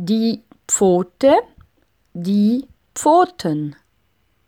die Pfote, die Pfoten.